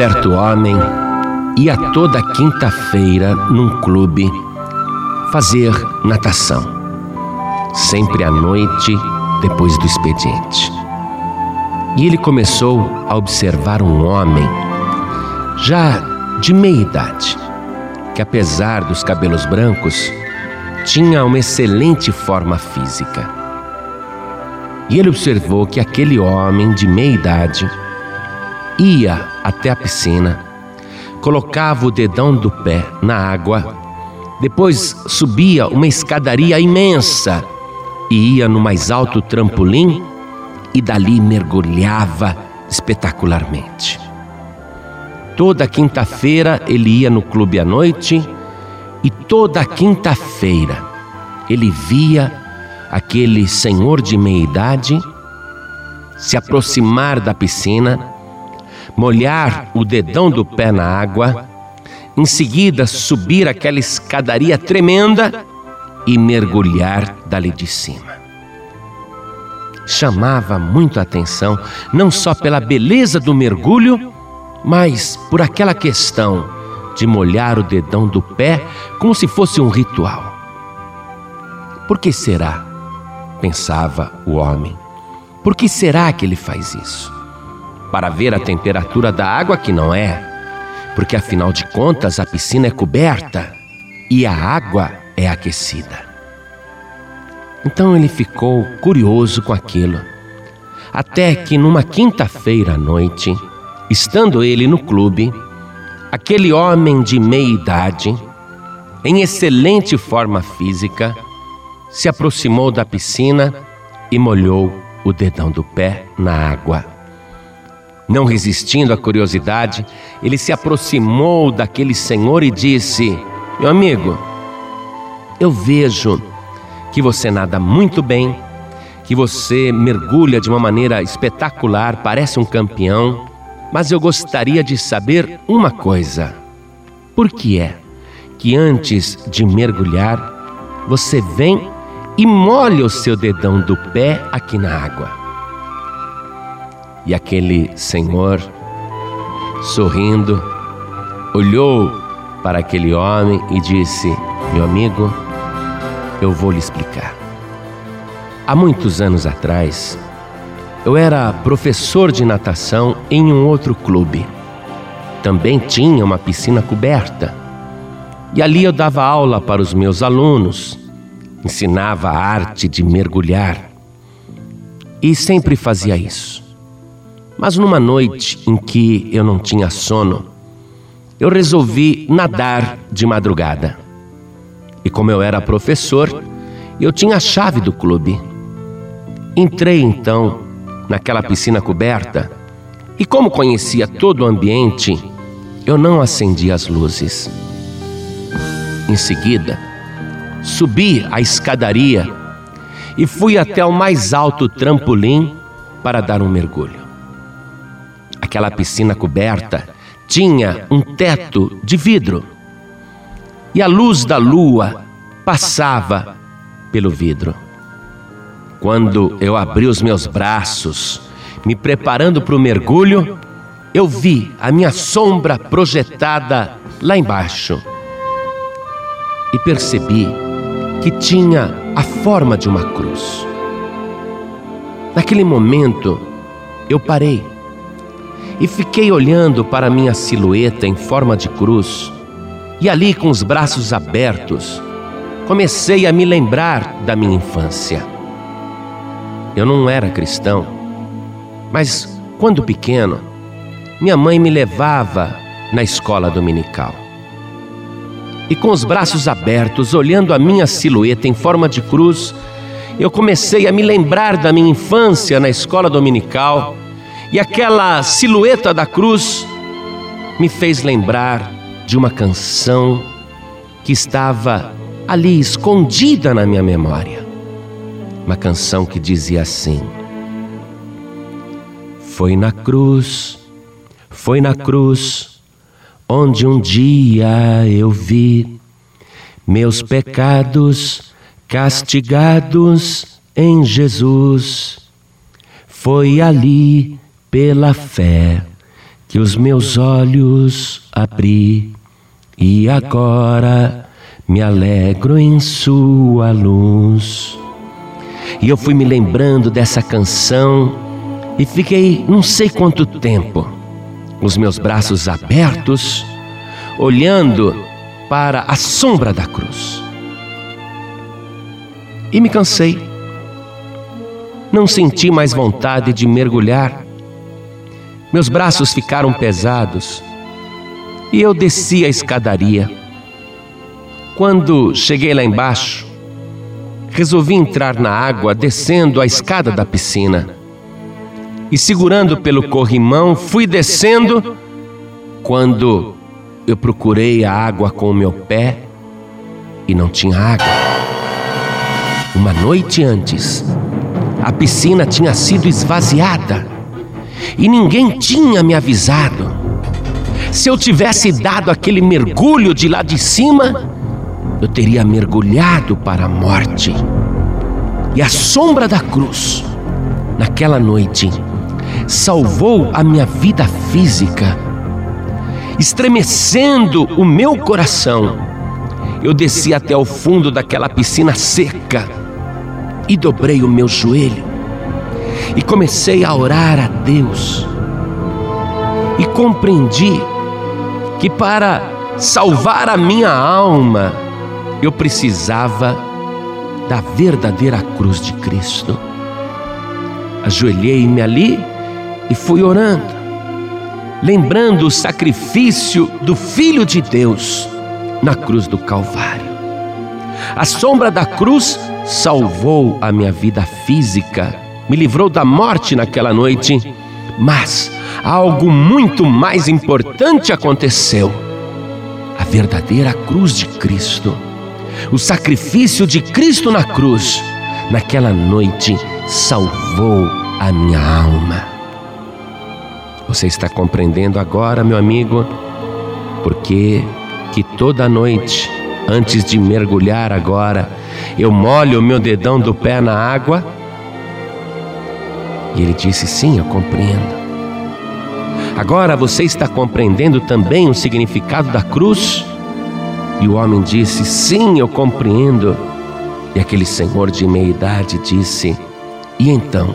certo homem ia toda quinta-feira num clube fazer natação, sempre à noite depois do expediente. E ele começou a observar um homem, já de meia idade, que apesar dos cabelos brancos, tinha uma excelente forma física. E ele observou que aquele homem de meia idade ia até a piscina, colocava o dedão do pé na água, depois subia uma escadaria imensa e ia no mais alto trampolim e dali mergulhava espetacularmente. Toda quinta-feira ele ia no clube à noite e toda quinta-feira ele via aquele senhor de meia idade se aproximar da piscina, molhar o dedão do pé na água, em seguida subir aquela escadaria tremenda e mergulhar dali de cima. Chamava muito a atenção, não só pela beleza do mergulho, mas por aquela questão de molhar o dedão do pé como se fosse um ritual. Por que será? pensava o homem. Por que será que ele faz isso? Para ver a temperatura da água que não é, porque afinal de contas a piscina é coberta e a água é aquecida. Então ele ficou curioso com aquilo. Até que numa quinta-feira à noite, estando ele no clube, aquele homem de meia idade, em excelente forma física, se aproximou da piscina e molhou o dedão do pé na água. Não resistindo à curiosidade, ele se aproximou daquele senhor e disse: Meu amigo, eu vejo que você nada muito bem, que você mergulha de uma maneira espetacular, parece um campeão, mas eu gostaria de saber uma coisa. Por que é que antes de mergulhar, você vem e molha o seu dedão do pé aqui na água? E aquele senhor, sorrindo, olhou para aquele homem e disse: Meu amigo, eu vou lhe explicar. Há muitos anos atrás, eu era professor de natação em um outro clube. Também tinha uma piscina coberta. E ali eu dava aula para os meus alunos, ensinava a arte de mergulhar. E sempre fazia isso. Mas numa noite em que eu não tinha sono, eu resolvi nadar de madrugada. E como eu era professor, eu tinha a chave do clube. Entrei então naquela piscina coberta e, como conhecia todo o ambiente, eu não acendi as luzes. Em seguida, subi a escadaria e fui até o mais alto trampolim para dar um mergulho. Aquela piscina coberta tinha um teto de vidro e a luz da lua passava pelo vidro. Quando eu abri os meus braços, me preparando para o mergulho, eu vi a minha sombra projetada lá embaixo e percebi que tinha a forma de uma cruz. Naquele momento, eu parei e fiquei olhando para minha silhueta em forma de cruz, e ali, com os braços abertos, comecei a me lembrar da minha infância. Eu não era cristão, mas quando pequeno, minha mãe me levava na escola dominical. E com os braços abertos, olhando a minha silhueta em forma de cruz, eu comecei a me lembrar da minha infância na escola dominical e aquela silhueta da cruz me fez lembrar de uma canção que estava ali escondida na minha memória. Uma canção que dizia assim: Foi na cruz, foi na cruz, onde um dia eu vi meus pecados castigados em Jesus. Foi ali pela fé que os meus olhos abri e agora me alegro em Sua luz. E eu fui me lembrando dessa canção e fiquei não sei quanto tempo, com os meus braços abertos, olhando para a sombra da cruz. E me cansei. Não senti mais vontade de mergulhar. Meus braços ficaram pesados e eu desci a escadaria. Quando cheguei lá embaixo, resolvi entrar na água descendo a escada da piscina. E segurando pelo corrimão, fui descendo. Quando eu procurei a água com o meu pé e não tinha água. Uma noite antes, a piscina tinha sido esvaziada e ninguém tinha me avisado. Se eu tivesse dado aquele mergulho de lá de cima, eu teria mergulhado para a morte. E a sombra da cruz, naquela noite, salvou a minha vida física, estremecendo o meu coração. Eu desci até o fundo daquela piscina seca e dobrei o meu joelho e comecei a orar a Deus. E compreendi que para salvar a minha alma, eu precisava da verdadeira cruz de Cristo. Ajoelhei-me ali e fui orando, lembrando o sacrifício do Filho de Deus na cruz do Calvário. A sombra da cruz salvou a minha vida física, me livrou da morte naquela noite, mas algo muito mais importante aconteceu. A verdadeira cruz de Cristo, o sacrifício de Cristo na cruz, naquela noite salvou a minha alma. Você está compreendendo agora, meu amigo, porque que toda noite, antes de mergulhar agora, eu molho o meu dedão do pé na água? E ele disse: Sim, eu compreendo. Agora você está compreendendo também o significado da cruz? E o homem disse: Sim, eu compreendo. E aquele senhor de meia idade disse: E então?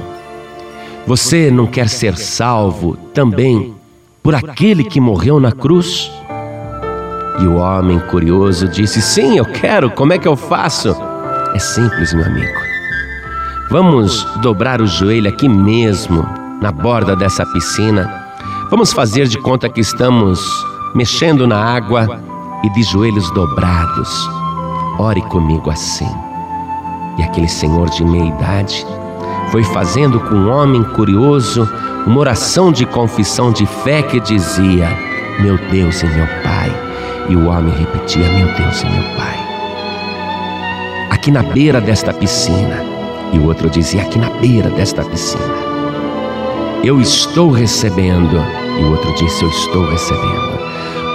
Você não quer ser salvo também por aquele que morreu na cruz? E o homem curioso disse: Sim, eu quero, como é que eu faço? É simples, meu amigo. Vamos dobrar o joelho aqui mesmo, na borda dessa piscina. Vamos fazer de conta que estamos mexendo na água e de joelhos dobrados. Ore comigo assim. E aquele senhor de meia idade foi fazendo com um homem curioso uma oração de confissão de fé que dizia: Meu Deus e meu Pai. E o homem repetia: Meu Deus e meu Pai. Aqui na beira desta piscina. E o outro dizia: Aqui na beira desta piscina. Eu estou recebendo. E o outro disse: Eu estou recebendo.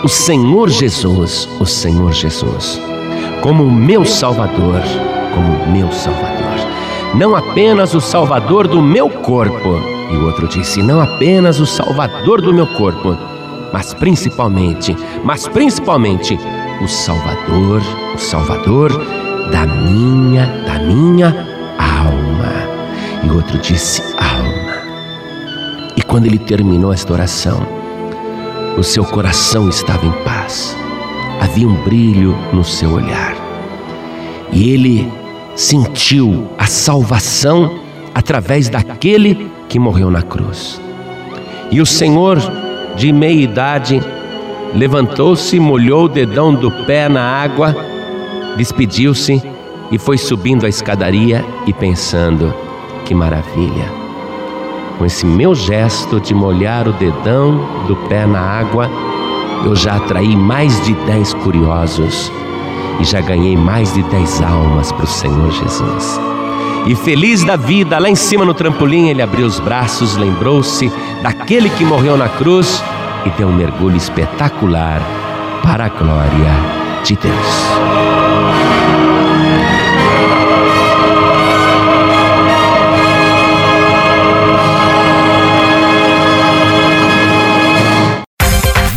O Senhor Jesus, o Senhor Jesus, como meu Salvador, como meu Salvador não apenas o Salvador do meu corpo. E o outro disse: não apenas o Salvador do meu corpo, mas principalmente, mas principalmente o Salvador, o Salvador da minha, da minha. E outro disse: alma. E quando ele terminou esta oração, o seu coração estava em paz. Havia um brilho no seu olhar. E ele sentiu a salvação através daquele que morreu na cruz. E o Senhor, de meia idade, levantou-se, molhou o dedão do pé na água, despediu-se e foi subindo a escadaria e pensando: que maravilha! Com esse meu gesto de molhar o dedão do pé na água, eu já atraí mais de dez curiosos e já ganhei mais de dez almas para o Senhor Jesus. E feliz da vida, lá em cima no trampolim, ele abriu os braços, lembrou-se daquele que morreu na cruz e deu um mergulho espetacular para a glória de Deus.